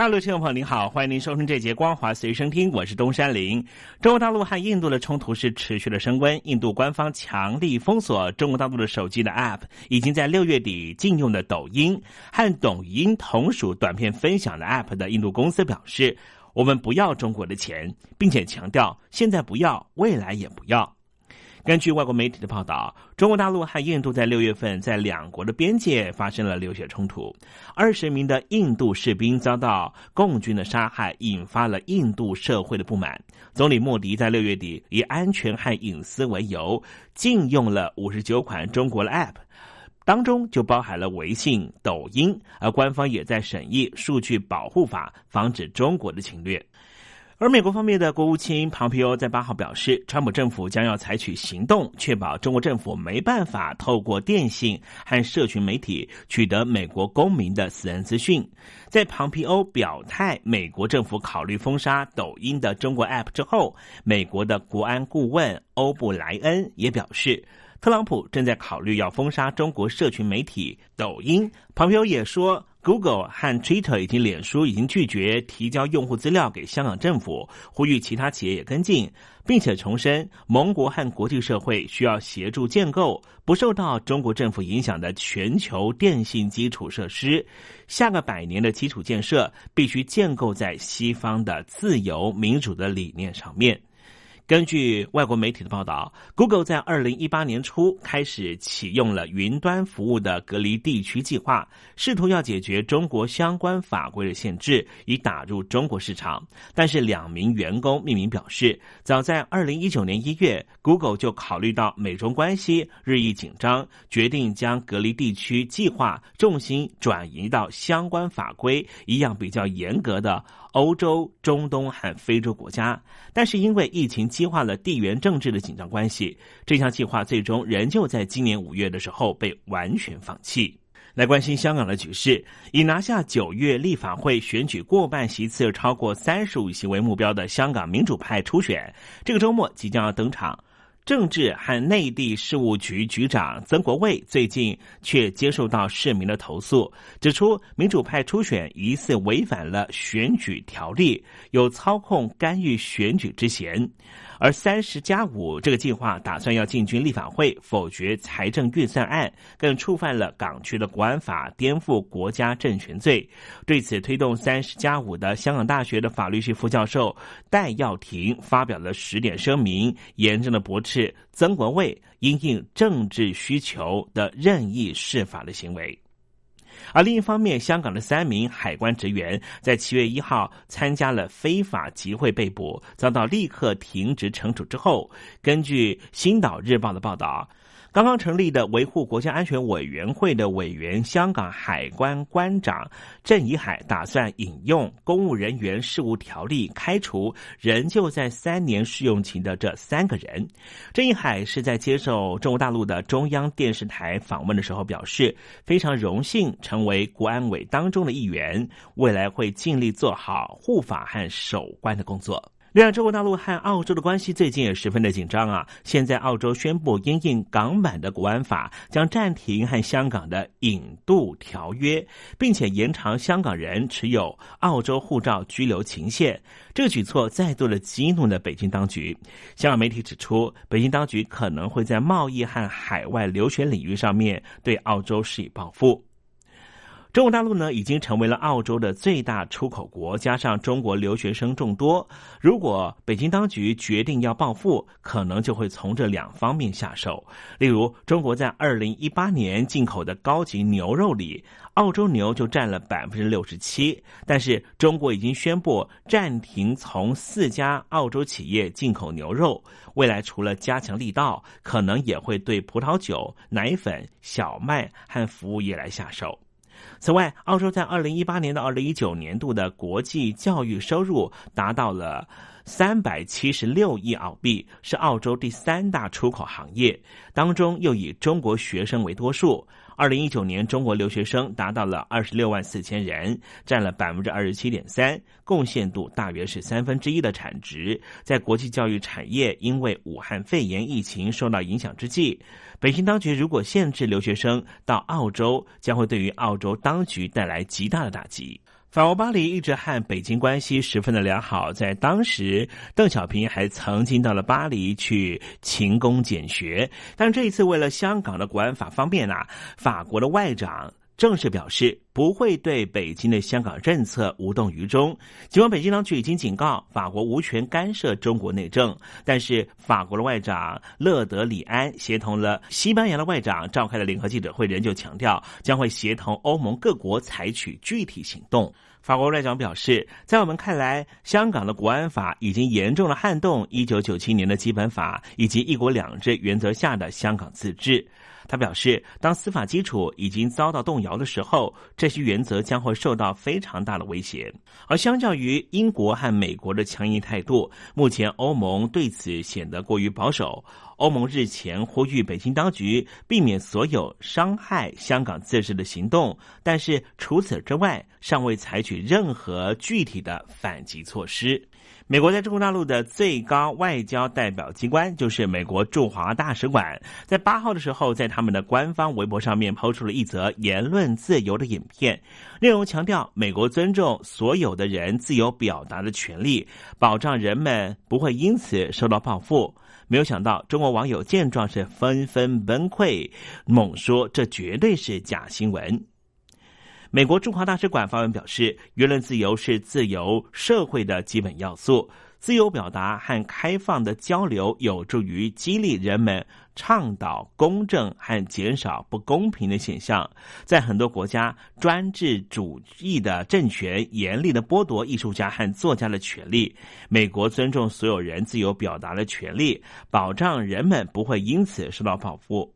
大陆听众朋友您好，欢迎您收听这节光华随身听，我是东山林。中国大陆和印度的冲突是持续的升温，印度官方强力封锁中国大陆的手机的 App，已经在六月底禁用的抖音和抖音同属短片分享的 App 的印度公司表示，我们不要中国的钱，并且强调现在不要，未来也不要。根据外国媒体的报道，中国大陆和印度在六月份在两国的边界发生了流血冲突，二十名的印度士兵遭到共军的杀害，引发了印度社会的不满。总理莫迪在六月底以安全和隐私为由，禁用了五十九款中国的 App，当中就包含了微信、抖音，而官方也在审议数据保护法，防止中国的侵略。而美国方面的国务卿庞皮欧在八号表示，川普政府将要采取行动，确保中国政府没办法透过电信和社群媒体取得美国公民的私人资讯。在庞皮欧表态美国政府考虑封杀抖音的中国 App 之后，美国的国安顾问欧布莱恩也表示。特朗普正在考虑要封杀中国社群媒体抖音。庞皮欧也说，Google 和 Twitter 以及脸书已经拒绝提交用户资料给香港政府，呼吁其他企业也跟进，并且重申盟国和国际社会需要协助建构不受到中国政府影响的全球电信基础设施。下个百年的基础建设必须建构在西方的自由民主的理念上面。根据外国媒体的报道，Google 在二零一八年初开始启用了云端服务的隔离地区计划，试图要解决中国相关法规的限制，以打入中国市场。但是，两名员工匿名表示，早在二零一九年一月，Google 就考虑到美中关系日益紧张，决定将隔离地区计划重心转移到相关法规一样比较严格的。欧洲、中东和非洲国家，但是因为疫情激化了地缘政治的紧张关系，这项计划最终仍旧在今年五月的时候被完全放弃。来关心香港的局势，以拿下九月立法会选举过半席次、超过三十五席为目标的香港民主派初选，这个周末即将要登场。政治和内地事务局局长曾国卫最近却接受到市民的投诉，指出民主派初选疑似违反了选举条例，有操控干预选举之嫌。而三十加五这个计划打算要进军立法会否决财政预算案，更触犯了港区的国安法，颠覆国家政权罪。对此，推动三十加五的香港大学的法律系副教授戴耀廷发表了十点声明，严正的驳斥曾国卫因应政治需求的任意释法的行为。而另一方面，香港的三名海关职员在七月一号参加了非法集会被捕，遭到立刻停职惩处之后，根据《星岛日报》的报道。刚刚成立的维护国家安全委员会的委员，香港海关关长郑怡海打算引用《公务人员事务条例》开除仍旧在三年试用期的这三个人。郑怡海是在接受中国大陆的中央电视台访问的时候表示，非常荣幸成为国安委当中的一员，未来会尽力做好护法和守关的工作。另外，中国大陆和澳洲的关系最近也十分的紧张啊！现在，澳洲宣布因应港版的国安法，将暂停和香港的引渡条约，并且延长香港人持有澳洲护照居留期限。这个举措再度的激怒了北京当局。香港媒体指出，北京当局可能会在贸易和海外留学领域上面对澳洲施以报复。中国大陆呢，已经成为了澳洲的最大出口国，加上中国留学生众多，如果北京当局决定要报复，可能就会从这两方面下手。例如，中国在二零一八年进口的高级牛肉里，澳洲牛就占了百分之六十七，但是中国已经宣布暂停从四家澳洲企业进口牛肉，未来除了加强力道，可能也会对葡萄酒、奶粉、小麦和服务业来下手。此外，澳洲在二零一八年到二零一九年度的国际教育收入达到了三百七十六亿澳币，是澳洲第三大出口行业，当中又以中国学生为多数。二零一九年，中国留学生达到了二十六万四千人，占了百分之二十七点三，贡献度大约是三分之一的产值。在国际教育产业因为武汉肺炎疫情受到影响之际，北京当局如果限制留学生到澳洲，将会对于澳洲当局带来极大的打击。法国巴黎一直和北京关系十分的良好，在当时，邓小平还曾经到了巴黎去勤工俭学。但这一次，为了香港的国安法方便啊，法国的外长正式表示不会对北京的香港政策无动于衷。尽管北京当局已经警告法国无权干涉中国内政，但是法国的外长勒德里安协同了西班牙的外长召开了联合记者会，仍旧强调将会协同欧盟各国采取具体行动。法国外长表示，在我们看来，香港的国安法已经严重的撼动一九九七年的基本法以及一国两制原则下的香港自治。他表示，当司法基础已经遭到动摇的时候，这些原则将会受到非常大的威胁。而相较于英国和美国的强硬态度，目前欧盟对此显得过于保守。欧盟日前呼吁北京当局避免所有伤害香港自治的行动，但是除此之外，尚未采取任何具体的反击措施。美国在中国大陆的最高外交代表机关，就是美国驻华大使馆，在八号的时候，在他们的官方微博上面抛出了一则言论自由的影片，内容强调美国尊重所有的人自由表达的权利，保障人们不会因此受到报复。没有想到，中国网友见状是纷纷崩溃，猛说这绝对是假新闻。美国驻华大使馆发文表示，舆论自由是自由社会的基本要素。自由表达和开放的交流有助于激励人们倡导公正和减少不公平的现象。在很多国家，专制主义的政权严厉的剥夺艺术家和作家的权利。美国尊重所有人自由表达的权利，保障人们不会因此受到报复。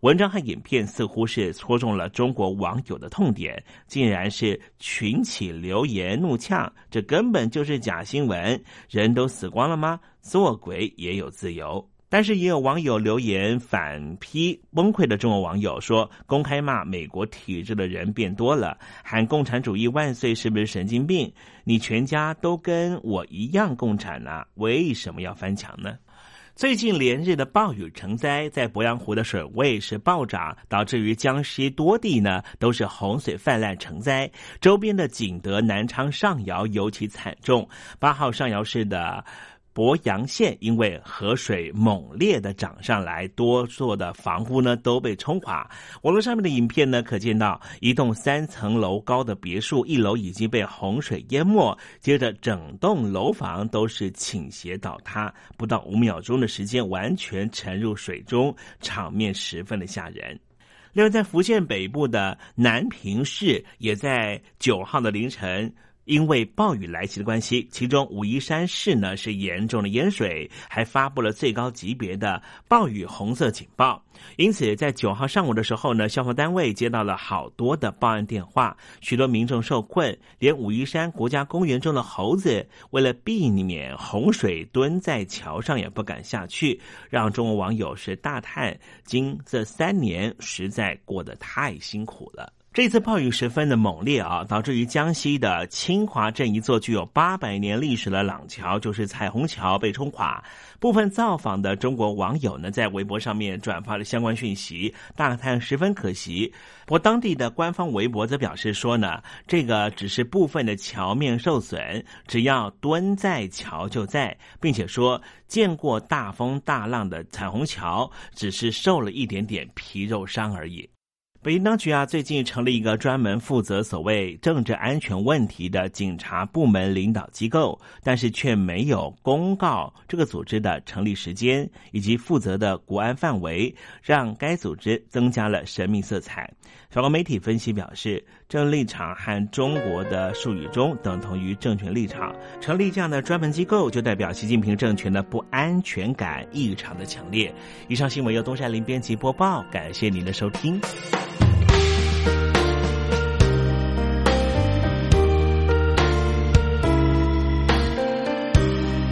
文章和影片似乎是戳中了中国网友的痛点，竟然是群起留言怒呛，这根本就是假新闻！人都死光了吗？做鬼也有自由。但是也有网友留言反批，崩溃的中国网友说：“公开骂美国体制的人变多了，喊共产主义万岁是不是神经病？你全家都跟我一样共产啊，为什么要翻墙呢？”最近连日的暴雨成灾，在鄱阳湖的水位是暴涨，导致于江西多地呢都是洪水泛滥成灾，周边的景德、南昌、上饶尤其惨重。八号上饶市的。鄱阳县因为河水猛烈的涨上来，多座的房屋呢都被冲垮。网络上面的影片呢，可见到一栋三层楼高的别墅，一楼已经被洪水淹没，接着整栋楼房都是倾斜倒塌，不到五秒钟的时间完全沉入水中，场面十分的吓人。另外，在福建北部的南平市，也在九号的凌晨。因为暴雨来袭的关系，其中武夷山市呢是严重的淹水，还发布了最高级别的暴雨红色警报。因此，在九号上午的时候呢，消防单位接到了好多的报案电话，许多民众受困，连武夷山国家公园中的猴子为了避免洪水蹲在桥上也不敢下去，让中国网友是大叹：今这三年实在过得太辛苦了。这次暴雨十分的猛烈啊，导致于江西的清华镇一座具有八百年历史的廊桥，就是彩虹桥被冲垮。部分造访的中国网友呢，在微博上面转发了相关讯息，大叹十分可惜。不过，当地的官方微博则表示说呢，这个只是部分的桥面受损，只要墩在桥就在，并且说见过大风大浪的彩虹桥，只是受了一点点皮肉伤而已。北京当局啊，最近成立一个专门负责所谓政治安全问题的警察部门领导机构，但是却没有公告这个组织的成立时间以及负责的国安范围，让该组织增加了神秘色彩。法国媒体分析表示，政立场和中国的术语中等同于政权立场。成立这样的专门机构，就代表习近平政权的不安全感异常的强烈。以上新闻由东山林编辑播报，感谢您的收听。